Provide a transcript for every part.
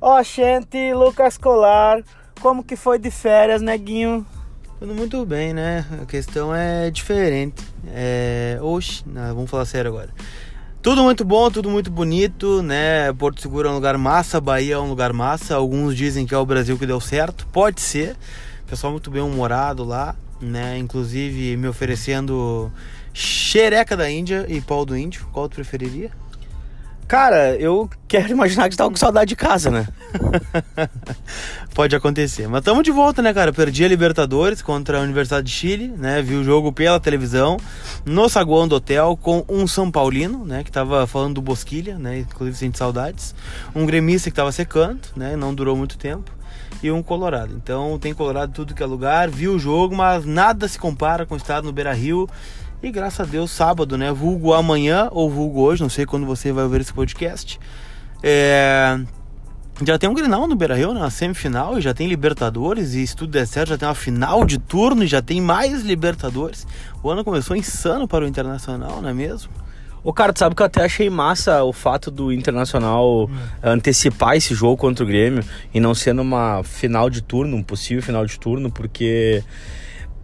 Ó, oh, gente, Lucas Colar, como que foi de férias, neguinho? Tudo muito bem, né? A questão é diferente. É... Oxi, não, vamos falar sério agora. Tudo muito bom, tudo muito bonito, né? Porto Seguro é um lugar massa, Bahia é um lugar massa. Alguns dizem que é o Brasil que deu certo, pode ser. Pessoal muito bem humorado lá, né? Inclusive me oferecendo xereca da Índia e pau do índio. Qual tu preferiria? Cara, eu quero imaginar que você tava com saudade de casa, né? Pode acontecer. Mas estamos de volta, né, cara? Perdi a Libertadores contra a Universidade de Chile, né? Vi o jogo pela televisão, no saguão do hotel, com um São Paulino, né? Que tava falando do Bosquilha, né? Inclusive sente saudades. Um gremista que tava secando, né? Não durou muito tempo. E um Colorado. Então tem Colorado tudo que é lugar. Vi o jogo, mas nada se compara com o estado no Beira Rio e graças a Deus, sábado, né? Vulgo amanhã ou vulgo hoje, não sei quando você vai ver esse podcast. É... Já tem um Grenal no Beira Rio na semifinal, e já tem Libertadores, e se tudo der certo, já tem uma final de turno e já tem mais Libertadores. O ano começou insano para o Internacional, não é mesmo? Ô, cara, tu sabe que eu até achei massa o fato do Internacional hum. antecipar esse jogo contra o Grêmio e não ser numa final de turno, um possível final de turno, porque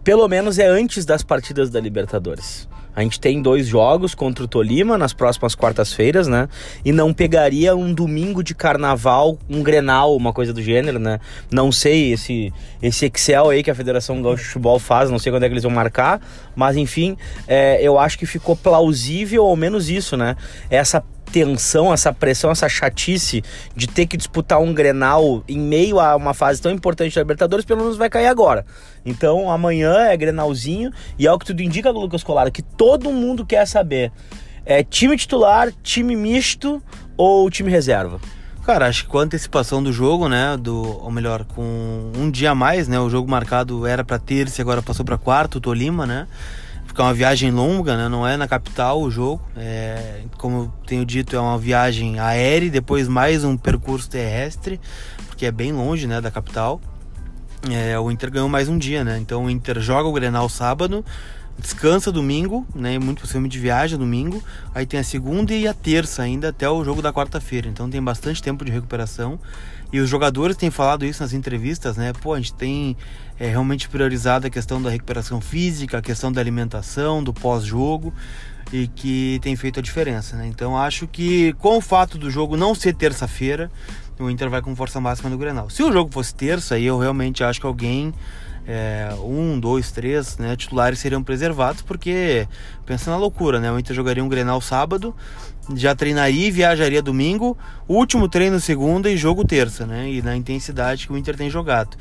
pelo menos é antes das partidas da Libertadores. A gente tem dois jogos contra o Tolima nas próximas quartas-feiras, né? E não pegaria um domingo de carnaval, um Grenal, uma coisa do gênero, né? Não sei esse, esse Excel aí que a Federação Gaúcha de Futebol faz, não sei quando é que eles vão marcar, mas enfim, é, eu acho que ficou plausível, ao menos isso, né? Essa tensão, essa pressão, essa chatice de ter que disputar um Grenal em meio a uma fase tão importante da Libertadores, pelo menos vai cair agora. Então amanhã é Grenalzinho e é o que tudo indica, Lucas Colara, que todo mundo quer saber. É time titular, time misto ou time reserva? Cara, acho que com a antecipação do jogo, né, do, ou melhor, com um dia a mais, né, o jogo marcado era para terça e agora passou para quarto, Tolima, né, porque é uma viagem longa, né? Não é na capital o jogo. É, como eu tenho dito, é uma viagem aérea depois mais um percurso terrestre, porque é bem longe, né, da capital. É, o Inter ganhou mais um dia, né? Então o Inter joga o Grenal sábado, descansa domingo, né? Muito possivelmente viaja domingo. Aí tem a segunda e a terça ainda até o jogo da quarta-feira. Então tem bastante tempo de recuperação. E os jogadores têm falado isso nas entrevistas, né? Pô, a gente tem é, realmente priorizado a questão da recuperação física, a questão da alimentação, do pós-jogo e que tem feito a diferença, né? Então acho que com o fato do jogo não ser terça-feira, o Inter vai com força máxima no Grenal. Se o jogo fosse terça, aí eu realmente acho que alguém é, um, dois, três né, titulares seriam preservados, porque pensa na loucura, né? O Inter jogaria um Grenal sábado, já treinaria e viajaria domingo, último treino segunda e jogo terça, né? E na intensidade que o Inter tem jogado.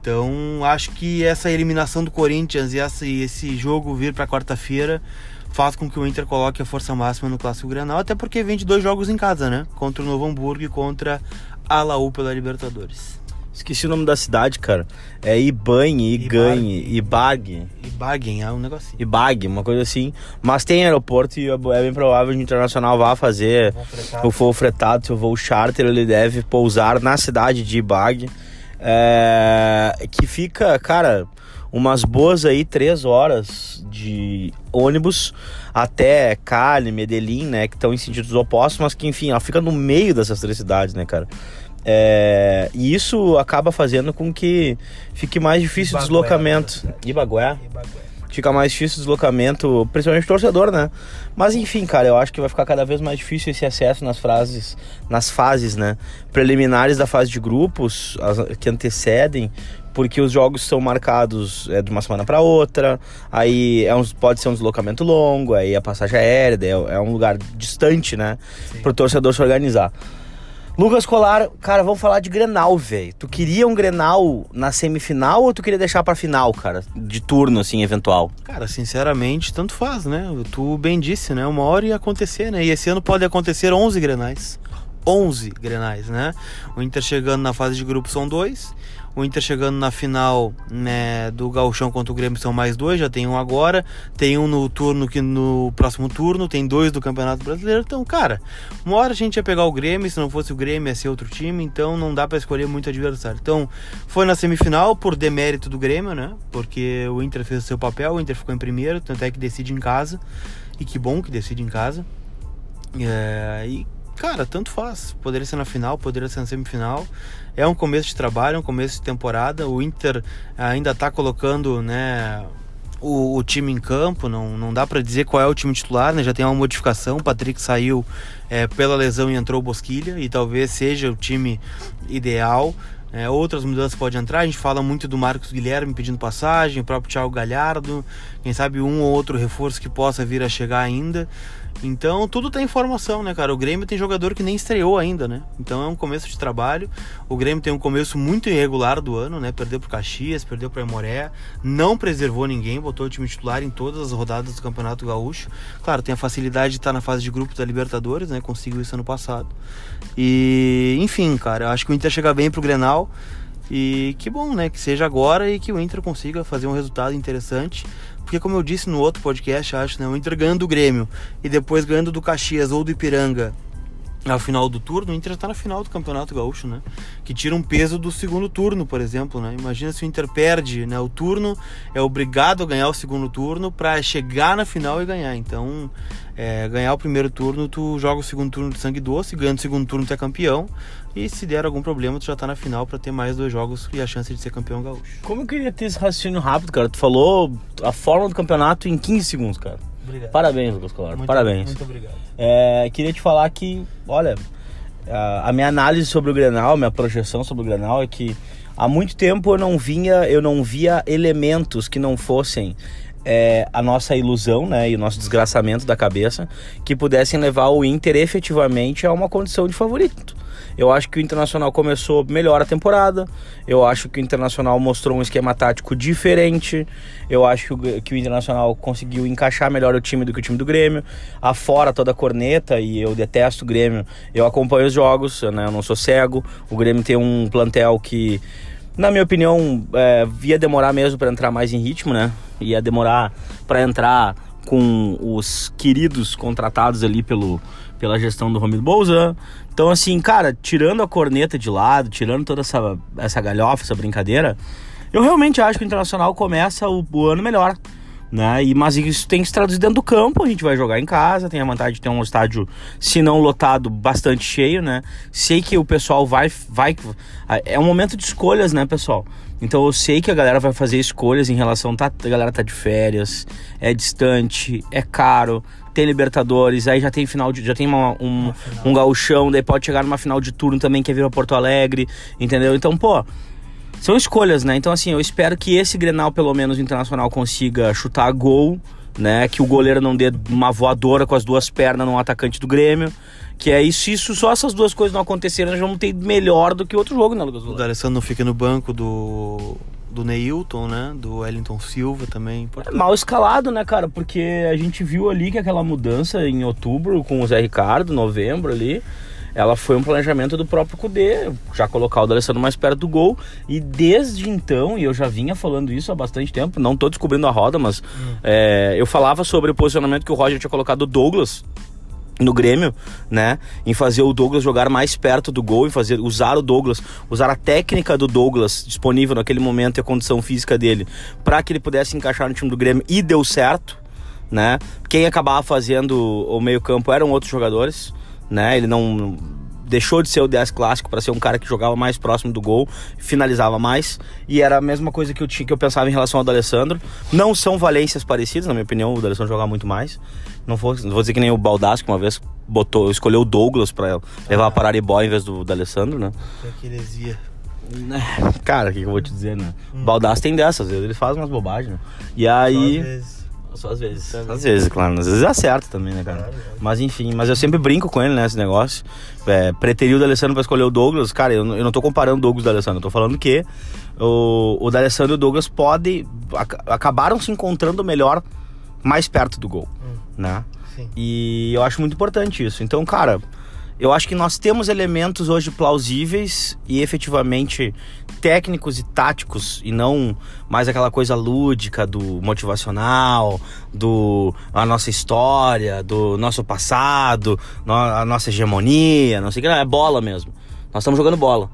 Então, acho que essa eliminação do Corinthians e essa, esse jogo vir para quarta-feira faz com que o Inter coloque a força máxima no Clássico Granal, até porque vem de dois jogos em casa, né? Contra o Novo Hamburgo e contra a Laú pela Libertadores. Esqueci o nome da cidade, cara. É Ibanhe, Iganhe, Ibag. Ibag, é um negocinho. Ibag, uma coisa assim. Mas tem aeroporto e é bem provável que o Internacional vá fazer o voo fretado, seu voo charter, ele deve pousar na cidade de Ibag. É, que fica, cara, umas boas aí três horas de ônibus até Cali, Medellín, né, que estão em sentidos opostos, mas que enfim, ela fica no meio dessas três cidades, né, cara. É, e isso acaba fazendo com que fique mais difícil o deslocamento. Ibagué? Ibagué. Fica mais difícil o deslocamento, principalmente o torcedor, né? Mas enfim, cara, eu acho que vai ficar cada vez mais difícil esse acesso nas frases, nas fases, né? Preliminares da fase de grupos, as, que antecedem, porque os jogos são marcados é, de uma semana para outra, aí é um, pode ser um deslocamento longo, aí a passagem aérea, é, é um lugar distante, né? Para o torcedor se organizar. Lucas Colar, cara, vamos falar de Grenal, velho. Tu queria um Grenal na semifinal ou tu queria deixar pra final, cara? De turno, assim, eventual? Cara, sinceramente, tanto faz, né? Tu bem disse, né? Uma hora ia acontecer, né? E esse ano pode acontecer 11 Grenais. 11 Grenais, né? O Inter chegando na fase de grupo são dois o Inter chegando na final né, do Gauchão contra o Grêmio são mais dois, já tem um agora, tem um no turno que no próximo turno, tem dois do Campeonato Brasileiro. Então, cara, uma hora a gente ia pegar o Grêmio, se não fosse o Grêmio ia ser outro time, então não dá para escolher muito adversário. Então, foi na semifinal por demérito do Grêmio, né? Porque o Inter fez o seu papel, o Inter ficou em primeiro, tanto é que decide em casa. E que bom que decide em casa. É, e, cara, tanto faz. Poderia ser na final, poderia ser na semifinal. É um começo de trabalho, é um começo de temporada. O Inter ainda está colocando, né? O, o, time em campo, não, não dá para dizer qual é o time titular, né? Já tem uma modificação, o Patrick saiu é, pela lesão e entrou o Bosquilha, e talvez seja o time ideal. É, outras mudanças podem entrar, a gente fala muito do Marcos Guilherme pedindo passagem, o próprio Thiago Galhardo, quem sabe um ou outro reforço que possa vir a chegar ainda. Então tudo tem informação, né, cara? O Grêmio tem jogador que nem estreou ainda, né? Então é um começo de trabalho. O Grêmio tem um começo muito irregular do ano, né? Perdeu pro Caxias, perdeu pro Emoré, não preservou ninguém, botou o time titular em todas as rodadas do Campeonato Gaúcho. Claro, tem a facilidade de estar na fase de grupos da Libertadores, né? Conseguiu isso ano passado. E, enfim, cara, acho que o Inter chega bem pro Grenal. E que bom, né? Que seja agora e que o Inter consiga fazer um resultado interessante. Porque como eu disse no outro podcast, acho, né? O Inter ganhando do Grêmio e depois ganhando do Caxias ou do Ipiranga ao final do turno, o Inter está na final do Campeonato Gaúcho, né? Que tira um peso do segundo turno, por exemplo, né? Imagina se o Inter perde, né? O turno é obrigado a ganhar o segundo turno para chegar na final e ganhar. Então, é, ganhar o primeiro turno, tu joga o segundo turno de sangue doce, ganha o segundo turno, tu é campeão. E se der algum problema, tu já tá na final para ter mais dois jogos e a chance de ser campeão gaúcho. Como eu queria ter esse raciocínio rápido, cara? Tu falou a forma do campeonato em 15 segundos, cara. Obrigado. Parabéns, Lucas Colar. Parabéns. Muito obrigado. É, queria te falar que, olha, a, a minha análise sobre o Grenal, minha projeção sobre o Grenal é que há muito tempo eu não vinha, eu não via elementos que não fossem é, a nossa ilusão, né, e o nosso desgraçamento da cabeça, que pudessem levar o Inter efetivamente a uma condição de favorito. Eu acho que o Internacional começou melhor a temporada. Eu acho que o Internacional mostrou um esquema tático diferente. Eu acho que o Internacional conseguiu encaixar melhor o time do que o time do Grêmio. Afora toda a corneta, e eu detesto o Grêmio, eu acompanho os jogos, né? eu não sou cego. O Grêmio tem um plantel que, na minha opinião, é, ia demorar mesmo para entrar mais em ritmo, né? Ia demorar para entrar com os queridos contratados ali pelo, pela gestão do Romildo Bolzan. Então, assim, cara, tirando a corneta de lado, tirando toda essa, essa galhofa, essa brincadeira, eu realmente acho que o Internacional começa o, o ano melhor. Né? E, mas isso tem que se traduzir dentro do campo, a gente vai jogar em casa, tem a vantagem de ter um estádio, se não lotado, bastante cheio, né? Sei que o pessoal vai. vai é um momento de escolhas, né, pessoal? Então eu sei que a galera vai fazer escolhas em relação. Tá, a galera tá de férias, é distante, é caro, tem Libertadores, aí já tem final de. Já tem uma, um, um gauchão, daí pode chegar numa final de turno também, que é vir a Porto Alegre, entendeu? Então, pô. São escolhas, né? Então, assim, eu espero que esse Grenal, pelo menos, Internacional, consiga chutar gol, né? Que o goleiro não dê uma voadora com as duas pernas no atacante do Grêmio. Que é isso, isso só essas duas coisas não acontecerem, nós vamos ter melhor do que outro jogo, né, Lucas? O D'Alessandro não fica no banco do do Neilton, né? Do Wellington Silva também. É mal escalado, né, cara? Porque a gente viu ali que aquela mudança em outubro com o Zé Ricardo, novembro ali, ela foi um planejamento do próprio Cudê, já colocar o D'Alessandro mais perto do gol. E desde então, e eu já vinha falando isso há bastante tempo, não tô descobrindo a roda, mas hum. é, eu falava sobre o posicionamento que o Roger tinha colocado o Douglas no Grêmio, né, em fazer o Douglas jogar mais perto do gol e fazer usar o Douglas, usar a técnica do Douglas disponível naquele momento e a condição física dele para que ele pudesse encaixar no time do Grêmio e deu certo, né? Quem acabava fazendo o meio-campo eram outros jogadores, né? Ele não deixou de ser o 10 clássico para ser um cara que jogava mais próximo do gol, finalizava mais, e era a mesma coisa que eu tinha que eu pensava em relação ao D'Alessandro. Não são valências parecidas, na minha opinião, o D'Alessandro joga muito mais. Não vou, não vou dizer que nem o Baldassi, que uma vez botou, escolheu o Douglas para levar ah. a Pararibó em vez do D'Alessandro, né? Que heresia. Cara, o que, que, eu vou te dizer, né? Hum. Baldassi tem dessas, ele faz umas bobagens, né? E aí. Só às vezes. Só às vezes. Às vezes, claro. Às vezes acerta também, né, cara? Claro, mas enfim, mas eu sempre brinco com ele, né, esse negócio. É, preteriu o D'Alessandro pra escolher o Douglas. Cara, eu, eu não tô comparando o Douglas e o D'Alessandro. Eu tô falando que o, o D'Alessandro e o Douglas podem... Ac acabaram se encontrando melhor mais perto do gol, hum. Né? Sim. E eu acho muito importante isso. Então, cara... Eu acho que nós temos elementos hoje plausíveis e efetivamente técnicos e táticos e não mais aquela coisa lúdica do motivacional, do a nossa história, do nosso passado, a nossa hegemonia, não sei o que, é bola mesmo. Nós estamos jogando bola.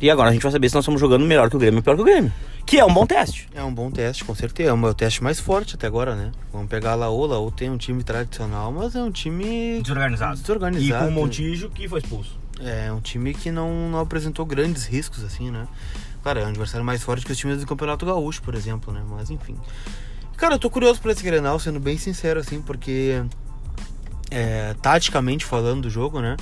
E agora a gente vai saber se nós estamos jogando melhor que o Grêmio ou pior que o Grêmio. Que é um bom teste. É um bom teste, com certeza. É o meu teste mais forte até agora, né? Vamos pegar a Laú. Laú tem um time tradicional, mas é um time Desorganizado. desorganizado. E com o Montijo que foi expulso. É um time que não, não apresentou grandes riscos, assim, né? Claro, é um adversário mais forte que os times do Campeonato Gaúcho, por exemplo, né? Mas enfim. Cara, eu tô curioso por esse Grenal, sendo bem sincero, assim, porque é, taticamente falando do jogo, né?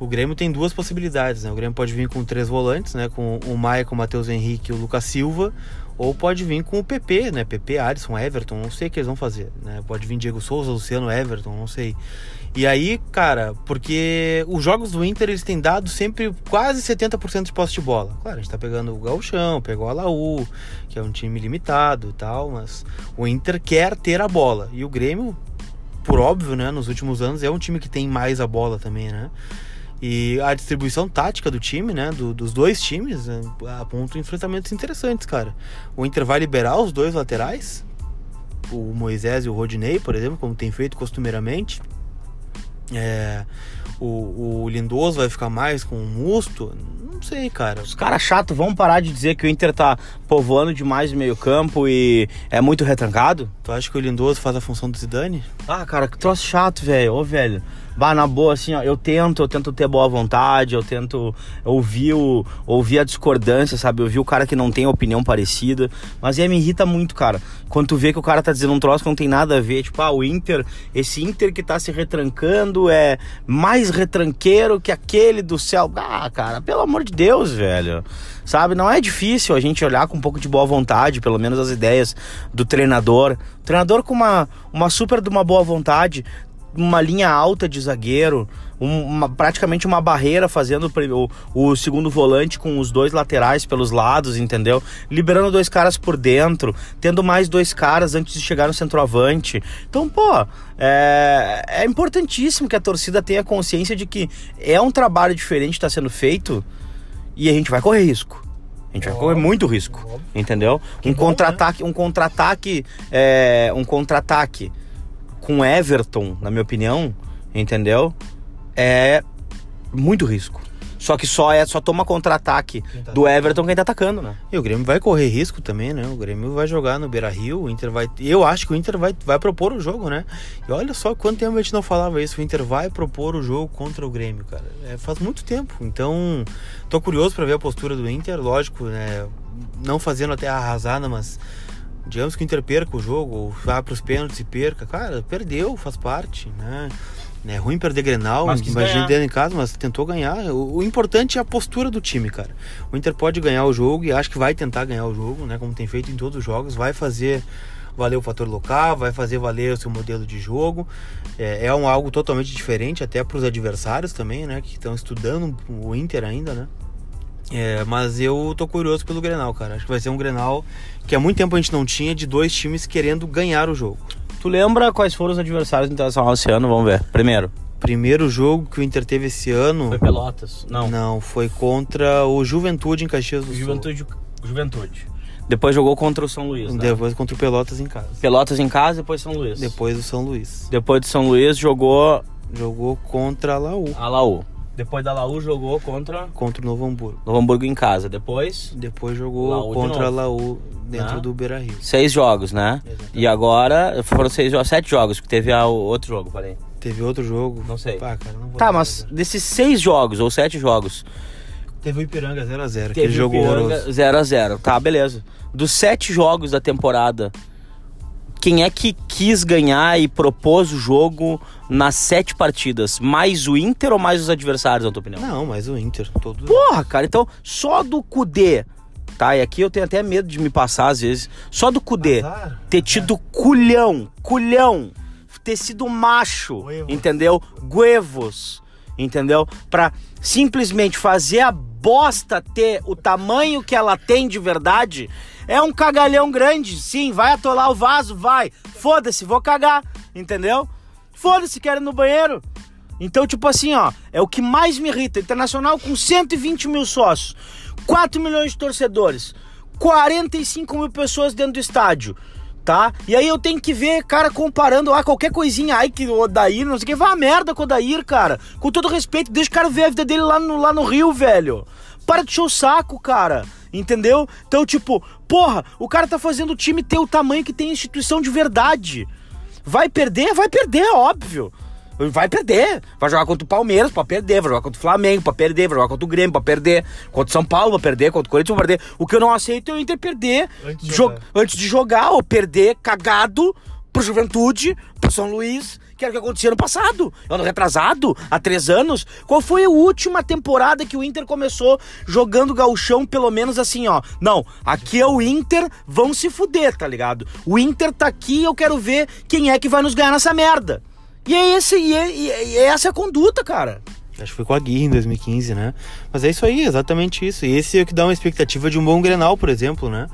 O Grêmio tem duas possibilidades, né? O Grêmio pode vir com três volantes, né? Com o Maia, com o Matheus Henrique e o Lucas Silva. Ou pode vir com o PP, né? PP, Alisson, Everton, não sei o que eles vão fazer, né? Pode vir Diego Souza, Luciano, Everton, não sei. E aí, cara, porque os jogos do Inter eles têm dado sempre quase 70% de posse de bola. Claro, a gente tá pegando o Gauchão, pegou a Laú, que é um time limitado e tal, mas o Inter quer ter a bola. E o Grêmio, por óbvio, né, nos últimos anos é um time que tem mais a bola também, né? E a distribuição tática do time, né? Do, dos dois times, né, aponta enfrentamentos interessantes, cara. O Inter vai liberar os dois laterais, o Moisés e o Rodinei, por exemplo, como tem feito costumeiramente. É, o, o Lindoso vai ficar mais com o Musto? Não sei, cara. Os caras chatos vão parar de dizer que o Inter tá povoando demais o meio campo e é muito retrancado? Tu acha que o Lindoso faz a função do Zidane? Ah, cara, que troço chato, velho. Ô, velho. Bah, na boa, assim, ó, eu tento, eu tento ter boa vontade, eu tento ouvir, o, ouvir a discordância, sabe? Ouvir o cara que não tem opinião parecida. Mas aí me irrita muito, cara. Quando tu vê que o cara tá dizendo um troço que não tem nada a ver. Tipo, ah, o Inter, esse Inter que tá se retrancando é mais retranqueiro que aquele do céu. Ah, cara, pelo amor de Deus, velho. Sabe? Não é difícil a gente olhar com um pouco de boa vontade, pelo menos as ideias do treinador. O treinador com uma, uma super de uma boa vontade uma linha alta de zagueiro, uma, praticamente uma barreira fazendo o, o, segundo volante com os dois laterais pelos lados, entendeu? Liberando dois caras por dentro, tendo mais dois caras antes de chegar no centroavante. Então, pô, é, é importantíssimo que a torcida tenha consciência de que é um trabalho diferente que está sendo feito e a gente vai correr risco. A gente vai correr muito risco, entendeu? Um né? contra-ataque, um contra-ataque, é, um contra-ataque com Everton, na minha opinião, entendeu? É muito risco. Só que só é só toma contra-ataque tá do Everton quem tá atacando, né? E o Grêmio vai correr risco também, né? O Grêmio vai jogar no Beira-Rio, o Inter vai, eu acho que o Inter vai, vai propor o jogo, né? E olha só quanto tempo a gente não falava isso, o Inter vai propor o jogo contra o Grêmio, cara. É, faz muito tempo. Então, tô curioso para ver a postura do Inter, lógico, né? Não fazendo até arrasada, mas digamos que o Inter perca o jogo, ou vá para os pênaltis e perca, cara, perdeu, faz parte, né? É ruim perder Grenal, imagina dentro em casa, mas tentou ganhar. O, o, importante é a postura do time, cara. O Inter pode ganhar o jogo e acho que vai tentar ganhar o jogo, né? Como tem feito em todos os jogos, vai fazer valer o fator local, vai fazer valer o seu modelo de jogo. É, é um algo totalmente diferente até para os adversários também, né? Que estão estudando o Inter ainda, né? É, mas eu tô curioso pelo Grenal, cara. Acho que vai ser um Grenal que há muito tempo a gente não tinha de dois times querendo ganhar o jogo. Tu lembra quais foram os adversários do Internacional esse ano? Vamos ver. Primeiro. Primeiro jogo que o Inter teve esse ano. Foi Pelotas? Não. Não, foi contra o Juventude em Caxias do Juventude, Sul. Juventude. Depois jogou contra o São Luís. Né? Depois contra o Pelotas em casa. Pelotas em casa, depois São Luís. Depois o São Luís. Depois do São Luís jogou. Jogou contra a Laú. A Laú. Depois da Laú jogou contra. Contra o Novo Hamburgo. Novo Hamburgo em casa. Depois. Depois jogou Laú contra a Laú dentro ah. do Beira Rio. Seis jogos, né? Exatamente. E agora foram seis sete jogos, porque teve o outro jogo, parei. Teve outro jogo? Não sei. Pá, cara, não tá, mas desses seis jogos ou sete jogos. Teve o Ipiranga 0x0, aquele jogo horroroso. 0x0, tá, beleza. Dos sete jogos da temporada, quem é que quis ganhar e propôs o jogo nas sete partidas? Mais o Inter ou mais os adversários, na tua opinião? Não, mais o Inter. Todo... Porra, cara, então só do Cudê, tá? E aqui eu tenho até medo de me passar às vezes. Só do Cudê azar, ter tido culhão, culhão, ter sido macho, entendeu? Guevos, entendeu? Pra simplesmente fazer a bosta ter o tamanho que ela tem de verdade é um cagalhão grande, sim, vai atolar o vaso, vai. Foda-se, vou cagar, entendeu? Foda-se, quero ir no banheiro. Então, tipo assim, ó, é o que mais me irrita. Internacional com 120 mil sócios, 4 milhões de torcedores, 45 mil pessoas dentro do estádio, tá? E aí eu tenho que ver, cara, comparando lá qualquer coisinha, ai, que o Odair, não sei o que, vai a merda com o Odair, cara. Com todo respeito, deixa o cara ver a vida dele lá no, lá no Rio, velho. Para de show o saco, cara. Entendeu? Então, tipo, porra, o cara tá fazendo o time ter o tamanho que tem instituição de verdade. Vai perder? Vai perder, óbvio. Vai perder. Vai jogar contra o Palmeiras pra perder. Vai jogar contra o Flamengo pra perder. Vai jogar contra o Grêmio pra perder. Contra o São Paulo pra perder. Contra o Corinthians pra perder. O que eu não aceito é o Inter perder Antes de jo- jogar. antes de jogar ou perder cagado pro Juventude, pro São Luís, que era o que acontecia no passado. Ano retrasado, há três anos. Qual foi a última temporada que o Inter começou jogando gauchão, pelo menos assim, ó? Não, aqui é o Inter, vão se fuder, tá ligado? O Inter tá aqui, eu quero ver quem é que vai nos ganhar nessa merda. E é esse, e, é- e é- é essa a conduta, cara. Acho que foi com a Guirra em 2015, né? Mas é isso aí, exatamente isso. E esse é o que dá uma expectativa de um bom Grenal, por exemplo, né?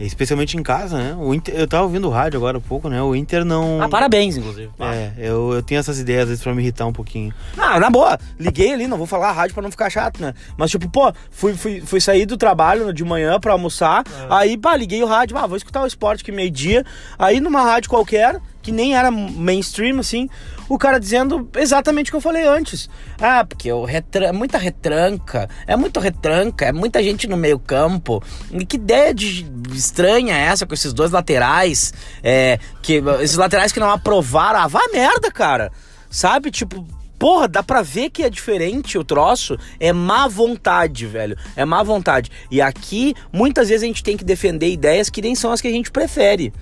Especialmente em casa, né? O Inter, eu tava ouvindo o rádio agora há pouco, né? O Inter não. Ah, parabéns, inclusive. É, eu, eu tenho essas ideias às vezes pra me irritar um pouquinho. Ah, na boa, liguei ali, não vou falar a rádio pra não ficar chato, né? Mas tipo, pô, fui, fui, fui sair do trabalho de manhã pra almoçar, aí, pá, liguei o rádio, ah, vou escutar o esporte que meio-dia, aí numa rádio qualquer, que nem era mainstream, assim, o cara dizendo exatamente o que eu falei antes. Ah, porque o retran é muita retranca, é muito retranca, é muita gente no meio campo. E que ideia de estranha é essa com esses dois laterais, é, que esses laterais que não aprovaram, ah, vá merda, cara. Sabe, tipo, Porra, dá pra ver que é diferente o troço. É má vontade, velho. É má vontade. E aqui, muitas vezes a gente tem que defender ideias que nem são as que a gente prefere.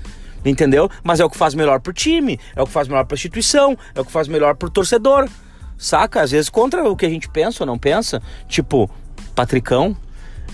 Entendeu? Mas é o que faz melhor pro time, é o que faz melhor pra instituição, é o que faz melhor pro torcedor. Saca? Às vezes contra o que a gente pensa ou não pensa. Tipo, Patricão.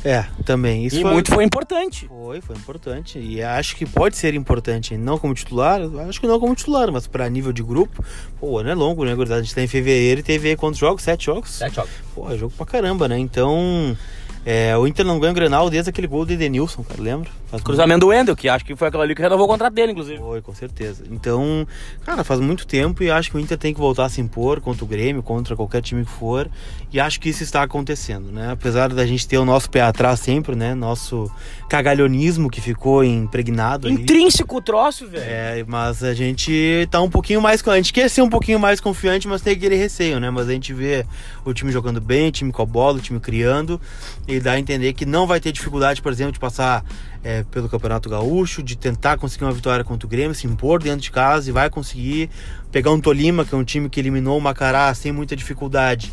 É, também. Isso e foi... muito foi importante. Foi, foi importante. E acho que pode ser importante, não como titular, acho que não como titular, mas pra nível de grupo, pô, o ano é longo, né, gurizada? A gente tá em fevereiro e teve aí quantos jogos? Sete jogos? jogos. Pô, é jogo pra caramba, né? Então, é, o Inter não ganha o Grenal desde aquele gol do Edenilson, cara, lembra? Faz Cruzamento do Wendel, que acho que foi aquela ali que renovou o contrato dele, inclusive. Foi, com certeza. Então, cara, faz muito tempo e acho que o Inter tem que voltar a se impor contra o Grêmio, contra qualquer time que for. E acho que isso está acontecendo, né? Apesar da gente ter o nosso pé atrás sempre, né? Nosso cagalhonismo que ficou impregnado. Intrínseco o troço, velho. É, mas a gente tá um pouquinho mais. A gente quer ser um pouquinho mais confiante, mas tem aquele receio, né? Mas a gente vê o time jogando bem, o time com a bola, o time criando. E dá a entender que não vai ter dificuldade, por exemplo, de passar é, pelo Campeonato Gaúcho, de tentar conseguir uma vitória contra o Grêmio, se impor dentro de casa e vai conseguir pegar um Tolima, que é um time que eliminou o Macará sem muita dificuldade.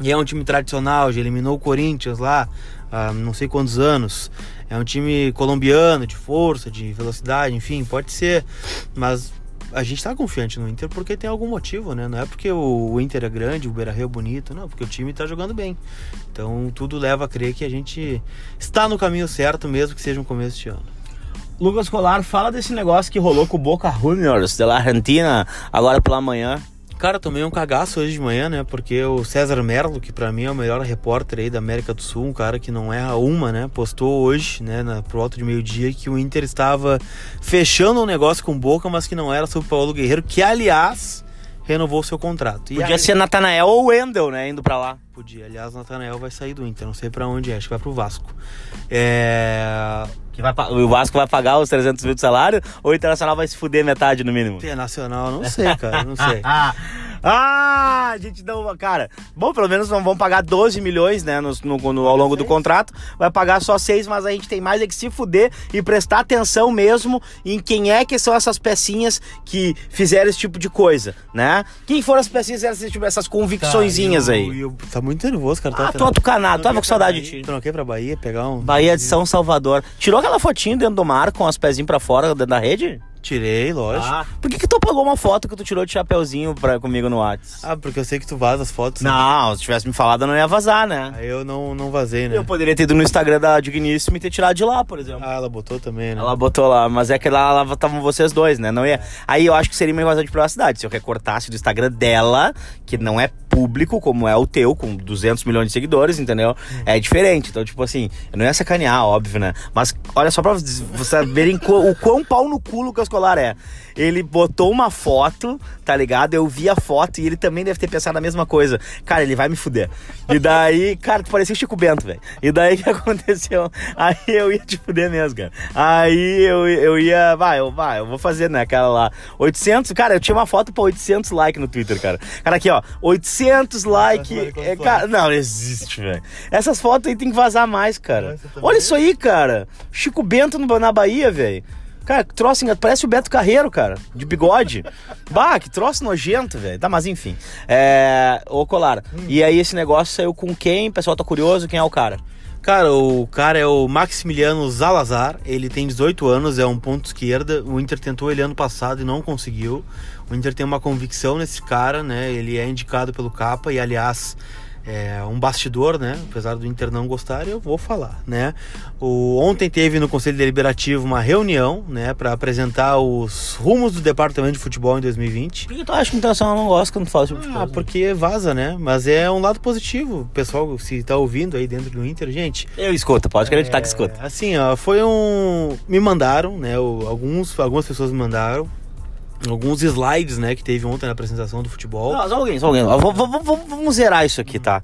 E é um time tradicional, já eliminou o Corinthians lá há não sei quantos anos. É um time colombiano, de força, de velocidade, enfim, pode ser. Mas a gente tá confiante no Inter porque tem algum motivo, né? Não é porque o Inter é grande, o Beira Rio é bonito, não, porque o time tá jogando bem. Então tudo leva a crer que a gente está no caminho certo, mesmo que seja um começo de ano. Lucas Colar, fala desse negócio que rolou com o Boca Juniors da Argentina agora pela manhã. Cara, tomei um cagaço hoje de manhã, né? Porque o César Merlo, que pra mim é o melhor repórter aí da América do Sul, um cara que não erra uma, né? Postou hoje, né, na, pro alto de meio-dia, que o Inter estava fechando um negócio com Boca, mas que não era sobre o Paulo Guerreiro, que aliás renovou seu contrato. E Podia aí- ser Natanael ou Wendel, né? Indo pra lá. Podia. Aliás, Natanael vai sair do Inter, não sei pra onde é, acho que vai pro Vasco. É. Que vai, o Vasco vai pagar os 300 mil de salário ou o Internacional vai se fuder metade no mínimo? Internacional, não sei, cara, não sei. Ah, a gente não. Cara, bom, pelo menos não vão pagar 12 milhões, né? No, no- no- ao longo do contrato. Vai pagar só 6, mas a gente tem mais é que se fuder e prestar atenção mesmo em quem é que são essas pecinhas que fizeram esse tipo de coisa, né? Quem foram as pecinhas esse tipo, essas convicçõezinhas Tá, aí? tá muito nervoso, cara. Ah, tô atucanado, tava com saudade de ti. Ir pra Bahia pegar um. Bahia de São Salvador. Tirou aquela fotinho dentro do mar com as pezinhos pra fora dentro da rede? Tirei, lógico. Ah, por que, que tu apagou uma foto que tu tirou de chapeuzinho pra, comigo no WhatsApp? Ah, porque eu sei que tu vaza as fotos. né? Não, se tivesse me falado, eu não ia vazar, né? Aí eu não, não vazei, né? Eu poderia ter ido no Instagram da Digníssima e ter tirado de lá, por exemplo. Ah, ela botou também, né? Ela botou lá, mas é que lá lá estavam vocês dois, né? Não ia. Aí eu acho que seria uma invasão de privacidade. Se eu recortasse do Instagram dela, que não é público como é o teu, com 200 milhões de seguidores, entendeu? É diferente. Então, tipo assim, não ia sacanear, óbvio, né? Mas olha só pra vocês verem o quão pau no cu o Colar é. Ele botou uma foto, tá ligado? Eu vi a foto e ele também deve ter pensado a mesma coisa. Cara, ele vai me fuder. E daí, cara, tu parecia o Chico Bento, velho. E daí o que aconteceu? Aí eu ia te fuder mesmo, cara. Aí eu, eu ia, vai, eu, vai, eu vou fazer, né, aquela lá. 800, cara, eu tinha uma foto pra 800 likes no Twitter, cara. Cara, aqui, ó, 800 likes. É, cara, não, existe, velho. Essas fotos aí tem que vazar mais, cara. Olha isso aí, cara. Chico Bento no, na Bahia, velho. Cara, que troço, parece o Beto Carreiro, cara, de bigode. bah, que troço nojento, velho. Tá, mas enfim. É. Ô, Colar, hum. e aí esse negócio saiu com quem? O pessoal tá curioso, quem é o cara? Cara, o cara é o Maximiliano Zalazar, ele tem 18 anos, é um ponto esquerda. O Inter tentou ele ano passado e não conseguiu. O Inter tem uma convicção nesse cara, né? Ele é indicado pelo Capa e, aliás, é um bastidor, né? Apesar do Inter não gostar, eu vou falar, né? O, ontem teve no Conselho Deliberativo uma reunião, né, para apresentar os rumos do Departamento de Futebol em 2020. Por que tu acha que o Internacional não gosta quando fala sobre futebol? Ah, porque vaza, né? Mas é um lado positivo. O pessoal, se tá ouvindo aí dentro do Inter, gente. Eu escuto, pode acreditar é, que escuta. Assim, ó, foi um. Me mandaram, né? Alguns, algumas pessoas me mandaram alguns slides, né, que teve ontem na apresentação do futebol. Não, só alguém, só alguém. Vamos, vamos zerar isso aqui, tá?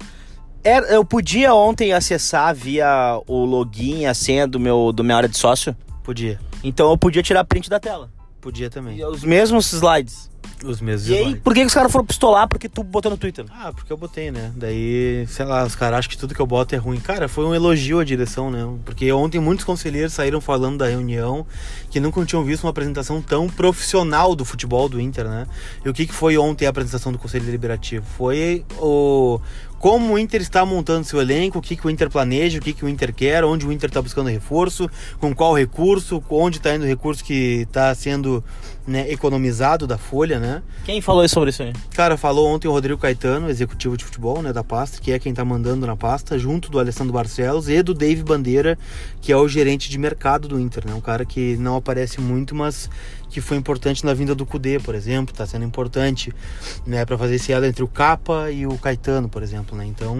Eu podia ontem acessar via o login, a senha do meu do minha área de sócio? Podia. Então eu podia tirar print da tela. Podia também. E os mesmos slides. Os mesmos E aí, por que, que os caras foram pistolar porque tu botou no Twitter? Ah, porque eu botei, né? Daí, sei lá, os caras acham que tudo que eu boto é ruim. Cara, foi um elogio à direção, né? Porque ontem muitos conselheiros saíram falando da reunião que nunca tinham visto uma apresentação tão profissional do futebol do Inter, né? E o que, que foi ontem a apresentação do Conselho Deliberativo? Foi o, como o Inter está montando seu elenco, o que, que o Inter planeja, o que, que o Inter quer, onde o Inter está buscando reforço, com qual recurso, onde está indo o recurso que está sendo né, economizado da folha, né? Quem falou sobre isso aí? Cara, falou ontem o Rodrigo Caetano, executivo de futebol, né, da pasta, que é quem está mandando na pasta, junto do Alessandro Barcelos e do Dave Bandeira, que é o gerente de mercado do Inter, né? Um cara que não aparece muito, mas que foi importante na vinda do Cudê, por exemplo, está sendo importante, né, para fazer esse elo entre o Capa e o Caetano, por exemplo, né? Então,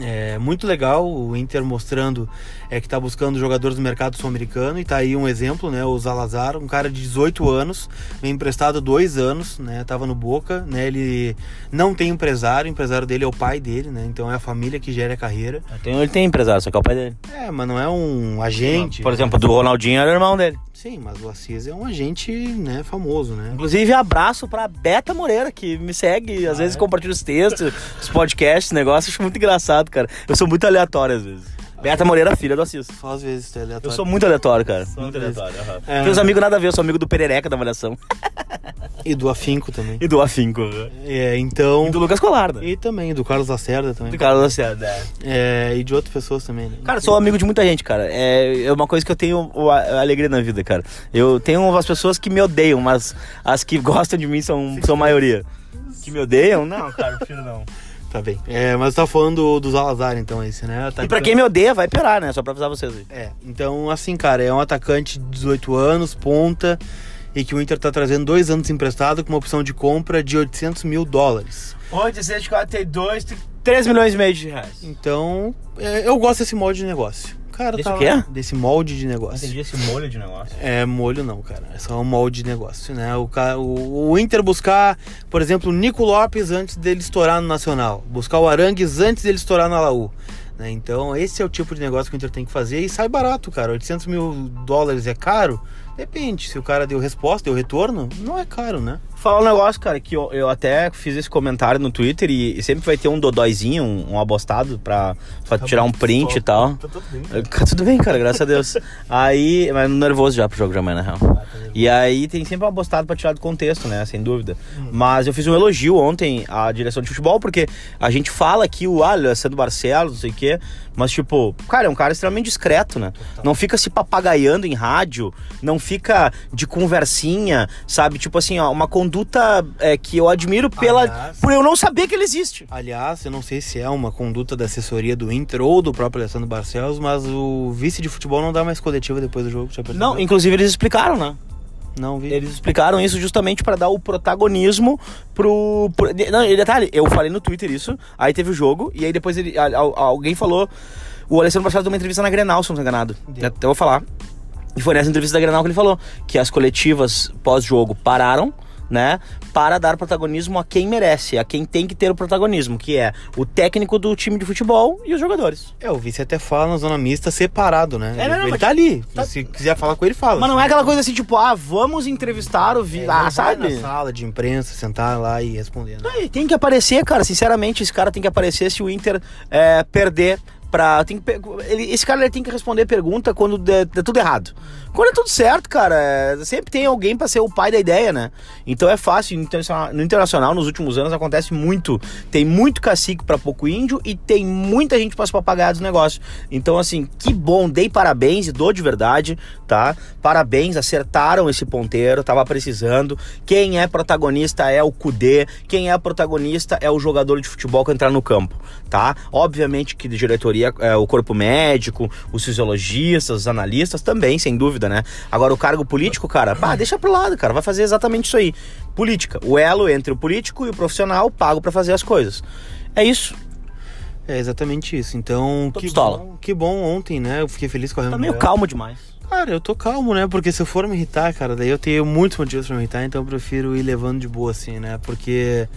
é muito legal o Inter mostrando é, que está buscando jogadores do mercado sul-americano e está aí um exemplo, né? O Zalazar, um cara de 18 anos, vem emprestado dois anos, né? Tava no Boca, né? Ele não tem empresário, o empresário dele é o pai dele, né? Então é a família que gera a carreira. Tem, ele tem empresário, só que é o pai dele. É, mas não é um agente. Por exemplo, do Ronaldinho era o irmão dele. Sim, mas o Assis é um agente, né, famoso, né? Inclusive, abraço pra Beta Moreira, que me segue, às ah, vezes é? compartilha os textos, os podcasts, negócio, acho muito engraçado, cara. Eu sou muito aleatório às vezes. Beata Moreira, filha do Assis. Só às vezes tu é aleatório. Eu sou muito aleatório, cara. Só muito aleatório. Uhum. É. Meus amigos nada a ver, eu sou amigo do Perereca da Avaliação. E do Afinco também. E do Afinco. É, então. E do Lucas Colarda. E também, do Carlos Lacerda também. Do Carlos Lacerda, é. é. E de outras pessoas também, né? Cara, sou amigo de muita gente, cara. É, é uma coisa que eu tenho a alegria na vida, cara. Eu tenho as pessoas que me odeiam, mas as que gostam de mim são, são maioria. Que me odeiam? Não, cara, prefiro não. Tá bem. É, mas tá falando do Zalazar, então, esse, né? Atacante... E pra quem me odeia, vai piorar, né? Só pra avisar vocês aí. É, então, assim, cara, é um atacante de 18 anos, ponta, e que o Inter tá trazendo dois anos emprestado com uma opção de compra de 800 mil dólares. 842, 3 milhões e meio de reais. Então, é, eu gosto desse molde de negócio. Cara, desse tá quê? Desse molde de negócio. Entendi esse molho de negócio. É, molho não, cara. É só um molde de negócio, né? O, o, o Inter buscar, por exemplo, o Nico Lopes antes dele estourar no Nacional. Buscar o Arangues antes dele estourar na Laú. Né? Então, esse é o tipo de negócio que o Inter tem que fazer e sai barato, cara. 800 mil dólares é caro? Depende. Se o cara deu resposta, deu retorno, não é caro, né? Falar um negócio, cara, que eu, eu até fiz esse comentário no Twitter e, e sempre vai ter um dodóizinho, um, um abostado pra, pra tá tirar bom, um print e tal. Tá tudo bem. Cara. Tá tudo bem, cara, graças a Deus. aí, mas nervoso já pro jogo de amanhã, na real. Ah, tá e aí tem sempre um abostado pra tirar do contexto, né? Sem dúvida. Hum. Mas eu fiz um elogio ontem à direção de futebol, porque a gente fala aqui o ah, sendo Barcelos, não sei o quê. Mas, tipo, cara, é um cara extremamente discreto, né? Total. Não fica se papagaiando em rádio, não fica de conversinha, sabe? Tipo assim, ó, uma conduta é, que eu admiro pela aliás, por eu não saber que ele existe. Aliás, eu não sei se é uma conduta da assessoria do Inter ou do próprio Alessandro Barcelos, mas o vice de futebol não dá mais coletiva depois do jogo. Não, inclusive eles explicaram, né? Não vi. Eles explicaram isso justamente para dar o protagonismo pro. pro não, detalhe, eu falei no Twitter isso, aí teve o jogo, e aí depois ele, a, a, alguém falou. O Alessandro Machado deu uma entrevista na Grenal, se não me enganado. Deu. Até vou falar. E foi nessa entrevista da Grenal que ele falou que as coletivas pós-jogo pararam, né, para dar protagonismo a quem merece, a quem tem que ter o protagonismo, que é o técnico do time de futebol e os jogadores. É, o vice até fala na zona mista separado, né? É, não, não, ele tá ali. tá- Se quiser falar com ele, fala. Mas não é aquela coisa assim, tipo, ah, vamos entrevistar o É, vice, ele ah, sabe? na sala de imprensa, sentar lá e responder. né? Ele tem que aparecer, cara. Sinceramente, esse cara tem que aparecer se o Inter é, perder pra. Tem que, ele- esse cara ele tem que responder pergunta quando der tudo errado. Quando é tudo certo, cara, é, sempre tem alguém pra ser o pai da ideia, né? Então é fácil. No internacional, no internacional, nos últimos anos, acontece muito. Tem muito cacique pra pouco índio e tem muita gente pra se papagaio dos negócios. Então, assim, que bom. Dei parabéns e dou de verdade, tá? Parabéns, acertaram esse ponteiro, tava precisando. Quem é protagonista é o Cudê, quem é protagonista é o jogador de futebol que entrar no campo, tá? Obviamente que de diretoria, é, o corpo médico, os fisiologistas, os analistas também, sem dúvida, né? Agora o cargo político, cara, pá, deixa pro lado, cara, vai fazer exatamente isso aí. Política, o elo entre o político e o profissional pago pra fazer as coisas. É isso. É exatamente isso. Então, Tô que pistola. bom, que bom ontem, né? Eu fiquei feliz com a Tá reunião. meio calmo demais. Cara, eu tô calmo, né? Porque se eu for me irritar, cara, daí eu tenho muitos motivos pra me irritar, então eu prefiro ir levando de boa, assim, né? Porque,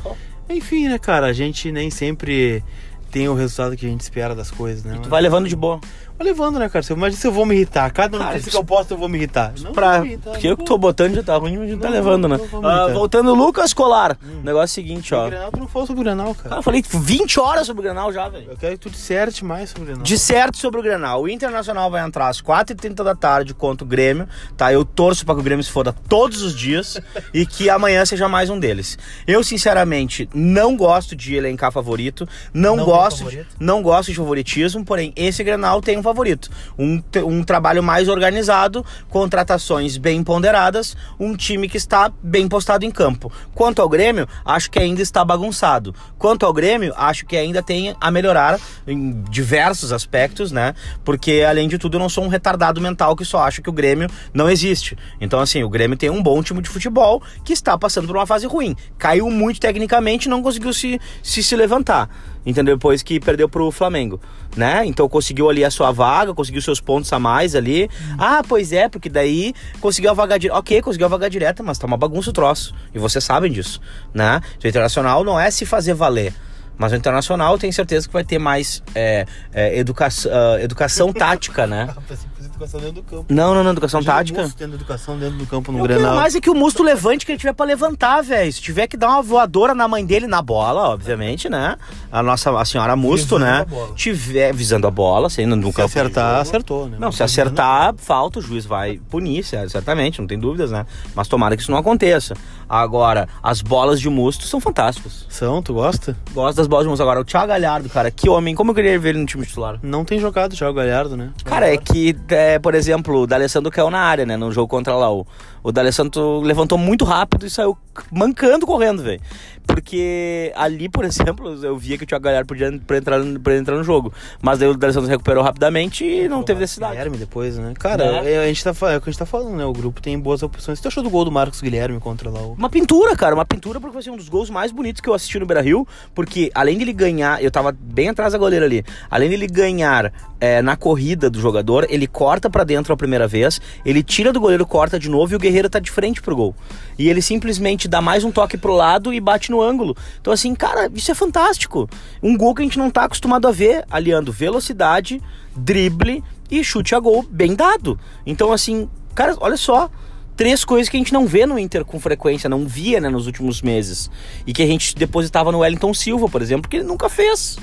enfim, né, cara, a gente nem sempre tem o resultado que a gente espera das coisas, né? Tu vai levando de boa. Vou levando, né, cara? Eu- Imagina se eu vou me irritar. Cada Cara, notícia que eu posto eu vou me irritar. Não Pra... vou me irritar, Porque não eu que tô botando já tá ruim, mas a gente tá Não, levando, né? não Ah, voltando, Lucas Colar. Negócio é o seguinte, ó. O Grenal, tu não falou sobre o Grenal, cara. Cara, eu falei 20 horas sobre o Grenal já, velho. Eu quero que tu disserte mais sobre o Grenal. De certo sobre o Grenal. O Internacional vai entrar às 4h30 da tarde contra o Grêmio, tá? Eu torço pra que o Grêmio se foda todos os dias e que amanhã seja mais um deles. Eu, sinceramente, não gosto de elencar favorito, não, Não gosto, de, favorito? não gosto de favoritismo, porém, esse Grenal tem um favorito. Um, um trabalho mais organizado, contratações bem ponderadas, um time que está bem postado em campo. Quanto ao Grêmio, acho que ainda está bagunçado. Quanto ao Grêmio, acho que ainda tem a melhorar em diversos aspectos, né? Porque, além de tudo, eu não sou um retardado mental que só acha que o Grêmio não existe. Então, assim, o Grêmio tem um bom time de futebol que está passando por uma fase ruim. Caiu muito tecnicamente não conseguiu se, se, se levantar. Entendeu? Depois que perdeu pro Flamengo, né? Então conseguiu ali a sua vaga, conseguiu seus pontos a mais ali. Ah, pois é, porque daí conseguiu a vaga direta. Ok, conseguiu a vaga direta, mas tá uma bagunça o troço. E vocês sabem disso, né? O Internacional não é se fazer valer. Mas o Internacional tenho certeza que vai ter mais é, é, educa ah, educação tática, né? educação dentro do campo. Não, não, não, educação tática. Tendo educação dentro do campo no Eu Grenal. mais é que o Musto levante que ele tiver pra levantar, velho. Se tiver que dar uma voadora na mãe dele na bola, obviamente, né? A nossa a senhora Musto, Visando né? a bola. Tiver visando a bola, sendo no Se campo. de acertar, acertou, né? Não, se acertar, falta, o juiz vai punir, cer- certamente, não tem dúvidas, né? Mas tomara que isso não aconteça. Agora, as bolas de Musto são fantásticas. São, tu gosta? Gosto das bolas de Musto. Agora, o Thiago Galhardo, cara, que homem, como eu queria ver ele no time titular? Não tem jogado o Galhardo, né? Cara, é que, é, por exemplo, o D'Alessandro caiu na área, né? No jogo contra lá. O, o D'Alessandro levantou muito rápido e saiu mancando correndo, velho. Porque ali, por exemplo, eu via que o Thiago Galhardo podia pra entrar, pra entrar no jogo. Mas daí o D'Alessandro recuperou rapidamente e não teve necessidade. Guilherme depois, né? Cara, Né? é, a gente tá, é o que a gente tá falando, né? O grupo tem boas opções. Tu achou do gol do Marcos Guilherme contra lá o... Uma pintura, cara, uma pintura porque vai ser um dos gols mais bonitos que eu assisti no Beira-Rio, porque além dele ganhar, eu tava bem atrás da goleira ali, além dele ganhar é, na corrida do jogador, ele corta pra dentro a primeira vez, ele tira do goleiro, corta de novo e o Guerreiro tá de frente pro gol. E ele simplesmente dá mais um toque pro lado e bate no ângulo. Então assim, cara, isso é fantástico. Um gol que a gente não tá acostumado a ver, aliando velocidade, drible e chute a gol bem dado. Então assim, cara, olha só, três coisas que a gente não vê no Inter com frequência, não via né, nos últimos meses. E que a gente depositava no Wellington Silva, por exemplo, que ele nunca fez.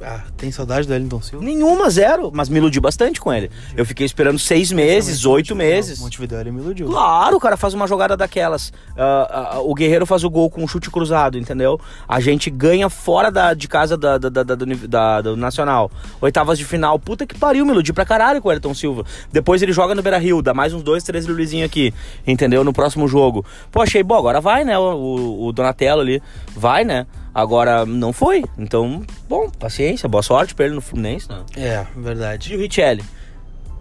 Ah, tem saudade do Wellington Silva? Nenhuma, zero. Mas me iludi bastante com ele. Eu fiquei esperando seis meses, oito meses. Montevideo ele me iludiu. Claro, o cara faz uma jogada daquelas. Ah, ah, o Guerreiro faz o gol com um chute cruzado, entendeu? A gente ganha fora da, de casa da, da, da, da- do, Nacional. Oitavas de final. Puta que pariu, me iludi pra caralho com o Ayrton Silva. Depois ele joga no Beira Rio, dá mais uns dois, três lulizinhos aqui, entendeu? No próximo jogo. Pô, achei bom, agora vai, né? O- o Donatello ali, vai, né? Agora não foi. Então, bom, paciência, boa sorte pra ele no Fluminense, né? É, verdade. E o Richelli?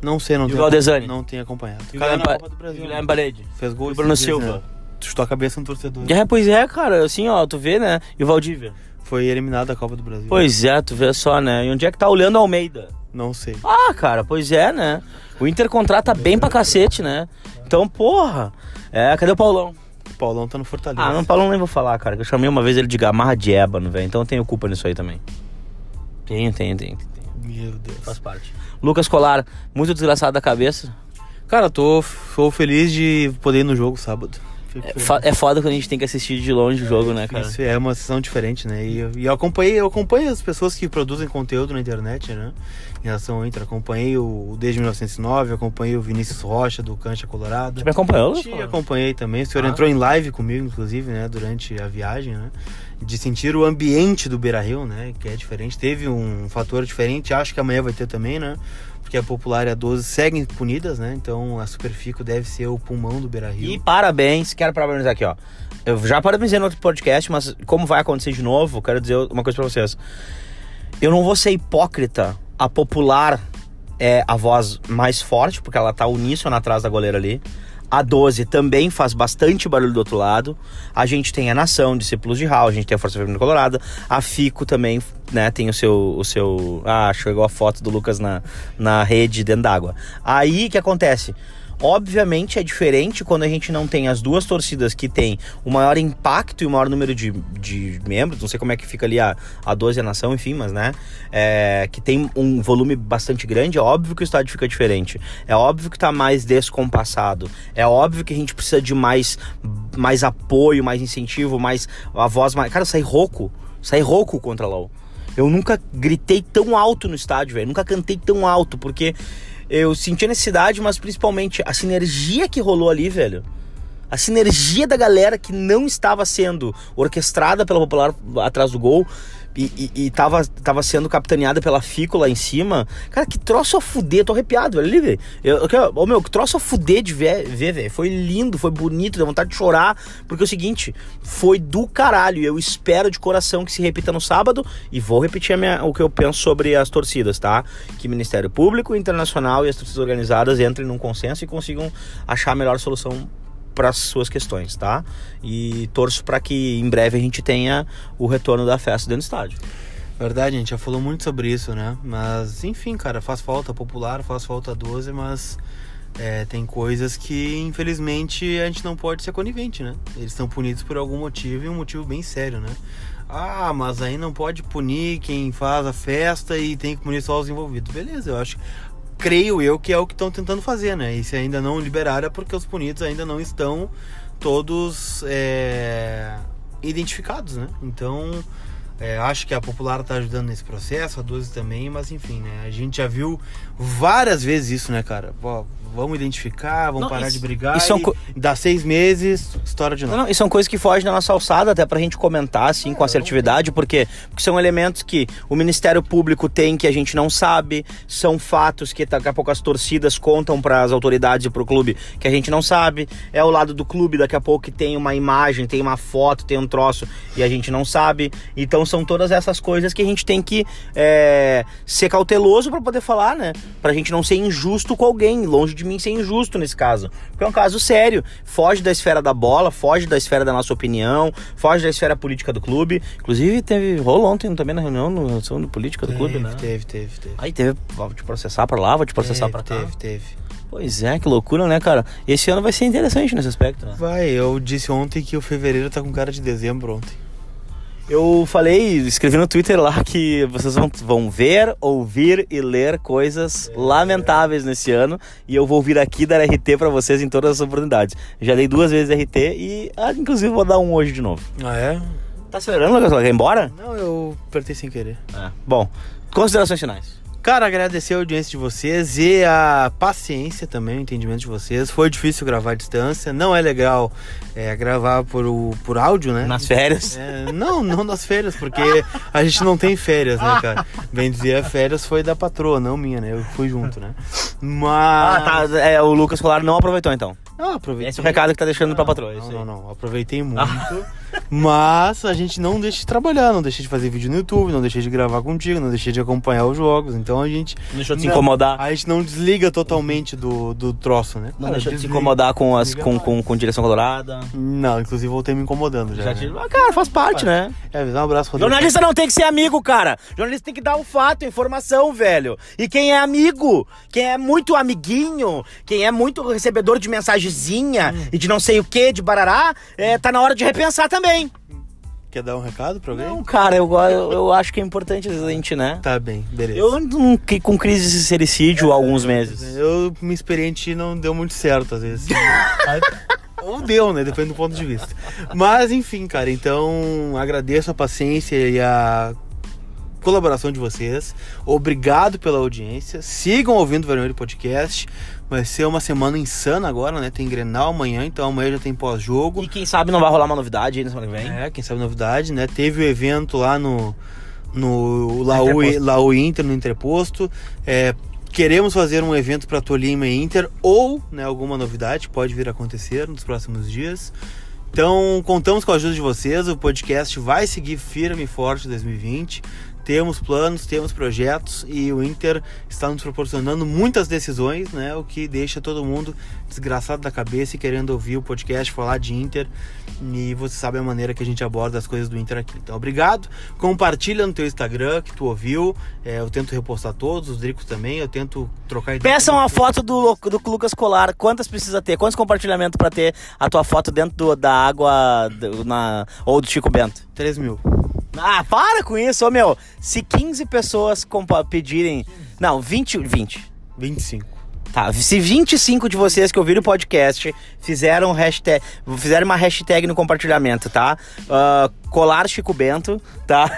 Não sei, não E o tenho. Valdezani? Não tenho acompanhado. E o Cara, Guilherme, na Pa- Copa do Brasil. e o né? Guilherme Parede? Fez gol E o esses Bruno dias, Silva? né? Chutou a cabeça no torcedor. É, pois é, cara, assim, ó, tu vê, né? E o Valdívia? Foi eliminado da Copa do Brasil. Pois é, tu vê só, né? E onde é que tá o Leandro Almeida? Não sei. Ah, cara, pois é, né? O Inter contrata bem pra cacete, né? Então, porra. É, cadê o Paulão? Paulão tá no Fortaleza. Ah, não, Paulão nem vou falar, cara. que Eu chamei uma vez ele de gamarra de ébano, velho. Então eu tenho culpa nisso aí também. Tenho, tenho, tenho. tenho. Meu Deus. Faz parte. Lucas Colar, muito desgraçado da cabeça. Cara, tô, tô feliz de poder ir no jogo sábado. É, fa- é foda quando a gente tem que assistir de longe o jogo, né, cara? Isso é uma sessão diferente, né? E, eu- e eu acompanhei, eu acompanho as pessoas que produzem conteúdo na internet, né? Em relação ao Inter. Acompanhei o, o desde 1909, acompanhei o Vinícius Rocha do Cancha Colorado. Você me acompanhou, Lucas? Te acompanhei também. O senhor Ah. entrou em live comigo, inclusive, né? Durante a viagem, né? De sentir o ambiente do Beira Rio, né? Que é diferente. Teve um fator diferente. Acho que amanhã vai ter também, né? Porque a Popular e a 12 seguem punidas, né? Então a Superfico deve ser o pulmão do Beira Rio. E parabéns, quero parabenizar aqui, ó. Eu já parabenizei no outro podcast, mas como vai acontecer de novo, quero dizer uma coisa pra vocês. Eu não vou ser hipócrita. A popular é a voz mais forte, porque ela tá uníssona atrás da goleira ali. A 12 também faz bastante barulho do outro lado. A gente tem a Nação, Discípulos de Hall, a gente tem a Força Feminina Colorada. A Fico também, né, tem o seu. O seu ah, chegou a foto do Lucas na, na rede dentro d'água. Aí o que acontece? Obviamente é diferente quando a gente não tem as duas torcidas que tem o maior impacto e o maior número de, de membros, não sei como é que fica ali a, a 12 e a nação, enfim, mas né, é, que tem um volume bastante grande, é óbvio que o estádio fica diferente, é óbvio que tá mais descompassado, é óbvio que a gente precisa de mais, mais apoio, mais incentivo, mais a voz mais... Cara, sai rouco, sai rouco contra a LOL. Eu nunca gritei tão alto no estádio, velho. Nunca cantei tão alto, porque eu senti a necessidade, mas principalmente a sinergia que rolou ali, velho. A sinergia da galera que não estava sendo orquestrada pela Popular atrás do gol e, e, e tava, tava sendo capitaneada pela Fico lá em cima. Cara, que troço a fuder, tô arrepiado, velho. Ali, velho. Eu, ô, meu, que troço a fuder de ver, ver, velho. Foi lindo, foi bonito, deu vontade de chorar. Porque é o seguinte, foi do caralho. Eu espero de coração que se repita no sábado. E vou repetir minha, o que eu penso sobre as torcidas, tá? Que Ministério Público, Internacional e as torcidas organizadas entrem num consenso e consigam achar a melhor solução para as suas questões, tá? E torço para que em breve a gente tenha o retorno da festa dentro do estádio. Verdade, a gente já falou muito sobre isso, né? Mas, enfim, cara, faz falta popular, faz falta 12, mas é, tem coisas que, infelizmente, a gente não pode ser conivente, né? Eles estão punidos por algum motivo e um motivo bem sério, né? Ah, mas aí não pode punir quem faz a festa e tem que punir só os envolvidos. Beleza, eu acho. Creio eu que é o que estão tentando fazer, né? E se ainda não liberaram é porque os punidos ainda não estão todos é, identificados, né? Então, é, acho que a Popular tá ajudando nesse processo, a 12 também, mas enfim, né? A gente já viu várias vezes isso, né, cara? Pô, vamos identificar, vamos Não, parar isso- de brigar. isso é e co- dá seis meses, história de novo. Não, não, e são coisas que fogem da nossa alçada, até pra gente comentar, assim, com assertividade, porque, porque são elementos que o Ministério Público tem que a gente não sabe, são fatos que daqui a pouco as torcidas contam para as autoridades e pro clube que a gente não sabe, é o lado do clube daqui a pouco que tem uma imagem, tem uma foto, tem um troço e a gente não sabe. Então são todas essas coisas que a gente tem que é, ser cauteloso para poder falar, né? Pra gente não ser injusto com alguém, longe de mim ser injusto nesse caso. Porque é um caso sério, foge da esfera da bola, foge da esfera da nossa opinião, foge da esfera política do clube. Inclusive, teve rolou ontem também na reunião no de política do clube, teve, né? teve, teve, teve. Aí teve, vou te processar pra lá, vou te processar teve, pra cá. teve, teve. Pois é, que loucura, né, cara? Esse ano vai ser interessante nesse aspecto, né? Vai, eu disse ontem que o fevereiro tá com cara de dezembro ontem. Eu falei, escrevi no Twitter lá que vocês vão, vão ver, ouvir e ler coisas lamentáveis nesse ano. E eu vou vir aqui dar RT pra vocês em todas as oportunidades. Já dei duas vezes RT e, ah, inclusive, vou dar um hoje de novo. Ah, é? Tá acelerando, Lucas? Quer ir embora? Não, eu apertei sem querer. É. Bom, considerações finais. Cara, agradecer a audiência de vocês e a paciência também, o entendimento de vocês. Foi difícil gravar à distância, não é legal é, gravar por, o- por áudio, né? Nas férias. É, não, não nas férias, porque a gente não tem férias, né, cara? Bem dizer, a férias foi da patroa, não minha, né? Eu fui junto, né? Mas. Ah, tá. É, o Lucas Colar não aproveitou então. Não, aproveitei. Esse é o recado que tá deixando pra patroa. é Não, não, não. Aproveitei muito. Mas a gente não deixa de trabalhar, não deixa de fazer vídeo no YouTube, não deixa de gravar contigo, não deixa de acompanhar os jogos. Então a gente. Não deixou de se incomodar. A gente não desliga totalmente do, do troço, né? Não Cara, deixou de se incomodar com, as, com, com, com direção colorada. Não, inclusive voltei me incomodando já. Já né? te... Ah, cara, faz parte, né? É, dá um abraço, Rodrigo. Jornalista não tem que ser amigo, cara. Jornalista tem que dar o fato, informação, velho. E quem é amigo, quem é muito amiguinho, quem é muito recebedor de mensagenzinha e de não sei o que, de barará, é, tá na hora de repensar também. Quer dar um recado pra alguém? Não, cara, eu, eu, eu acho que é importante a gente, né? Tá bem, beleza. Eu ando com crise de sericídio há alguns meses. Eu, minha experiência não deu muito certo, às vezes. Ou deu, né? Depende do ponto de vista. Mas, enfim, cara, então agradeço a paciência e a colaboração de vocês. Obrigado pela audiência. Sigam ouvindo o Vermelho Podcast. Vai ser uma semana insana agora, né? Tem Grenal amanhã, então amanhã já tem pós-jogo. E quem sabe não vai rolar uma novidade aí na semana que vem. É, quem sabe novidade, né? Teve o evento lá no, no Laú. Laú Inter, no Interposto. É, queremos fazer um evento para Tolima e Inter, ou né, alguma novidade pode vir a acontecer nos próximos dias. Então, contamos com a ajuda de vocês. O podcast vai seguir firme e forte em 2020. Temos planos, temos projetos e o Inter está nos proporcionando muitas decisões, né? O que deixa todo mundo desgraçado da cabeça e querendo ouvir o podcast falar de Inter. E você sabe a maneira que a gente aborda as coisas do Inter aqui. Então, obrigado. Compartilha no teu Instagram que tu ouviu. É, eu tento repostar todos, os Dricos também. Eu tento trocar ideia. Peçam a foto do, do Lucas Colar. Quantas precisa ter? Quantos compartilhamentos pra ter a tua foto dentro do- da água do- na, ou do Chico Bento? 3 mil. Ah, para com isso, ô meu. Se 15 pessoas pedirem. Não, 20. 20. 25. Tá, se 25 de vocês que ouviram o podcast fizeram hashtag, fizeram uma hashtag no compartilhamento, tá? Ah, colar Chico Bento, tá?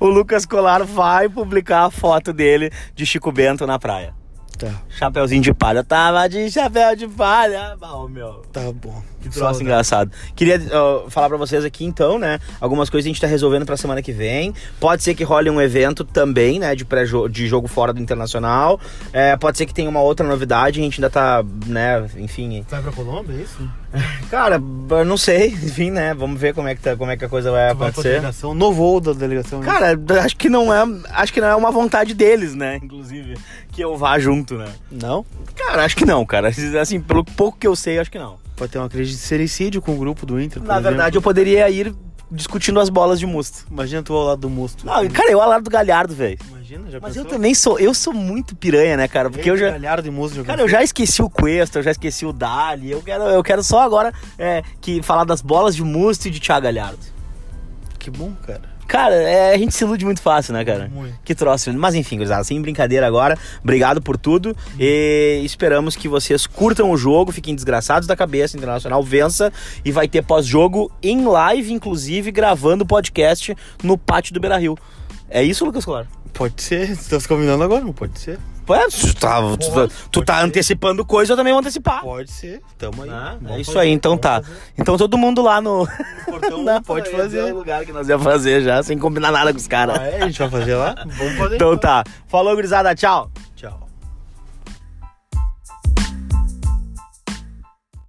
o Lucas Colar vai publicar a foto dele de Chico Bento na praia. Tá. Chapeuzinho de palha. Eu tava de chapéu de palha. Bom, meu. Tá bom. Que troço engraçado. Queria ó, falar pra vocês aqui então, né? Algumas coisas a gente tá resolvendo pra semana que vem. Pode ser que role um evento também, né? De, pré -jo de jogo fora do internacional. É, pode ser que tenha uma outra novidade. A gente ainda tá, né? Enfim. Vai pra Colômbia, é isso? Cara, eu não sei. Enfim, né? Vamos ver como é que, tá, como é que a coisa vai Tu vai acontecer. delegação, no voo da delegação. né? Cara, acho que não é. Acho que não é uma vontade deles, né? Inclusive, que eu vá junto, né? Não? Cara, acho que não, cara. Assim, pelo pouco que eu sei, acho que não. Pode ter uma crise de sericídio com o grupo do Inter. Na verdade, eu poderia ir discutindo as bolas de musto. Imagina tu ao lado do Musto. Não, cara, eu ao lado do Galhardo, velho. Imagina, já Mas eu pensou? também sou, eu sou muito piranha, né, cara? Porque eu já. Galhardo e Musto. Cara, eu já esqueci o Cuesta, eu já esqueci o Dali. Eu quero, eu quero só agora é, que falar das bolas de Musto e de Thiago Galhardo. Que bom, cara. Cara, é, a gente se ilude muito fácil, né, cara? Muito. Que troço. Mas enfim, gurizada, sem brincadeira agora. Obrigado por tudo. E esperamos que vocês curtam o jogo, fiquem desgraçados da cabeça, Internacional vença. E vai ter pós-jogo em live, inclusive, gravando o podcast no pátio do Beira Rio. É isso, Lucas Colar? Pode ser. Estamos combinando agora, não pode ser? É, tu tá, tu tá- Pode, tu pode tá antecipando coisa, eu também vou antecipar. Pode ser. Tamo aí. Ah, é isso fazer, aí, então tá. fazer. Então todo mundo lá no. Portão Não, pode É fazer. o lugar que nós ia fazer já, sem combinar nada com os caras. Ah, é? A gente vai fazer lá? Vamos fazer. Então tá. Falou, gurizada. Tchau.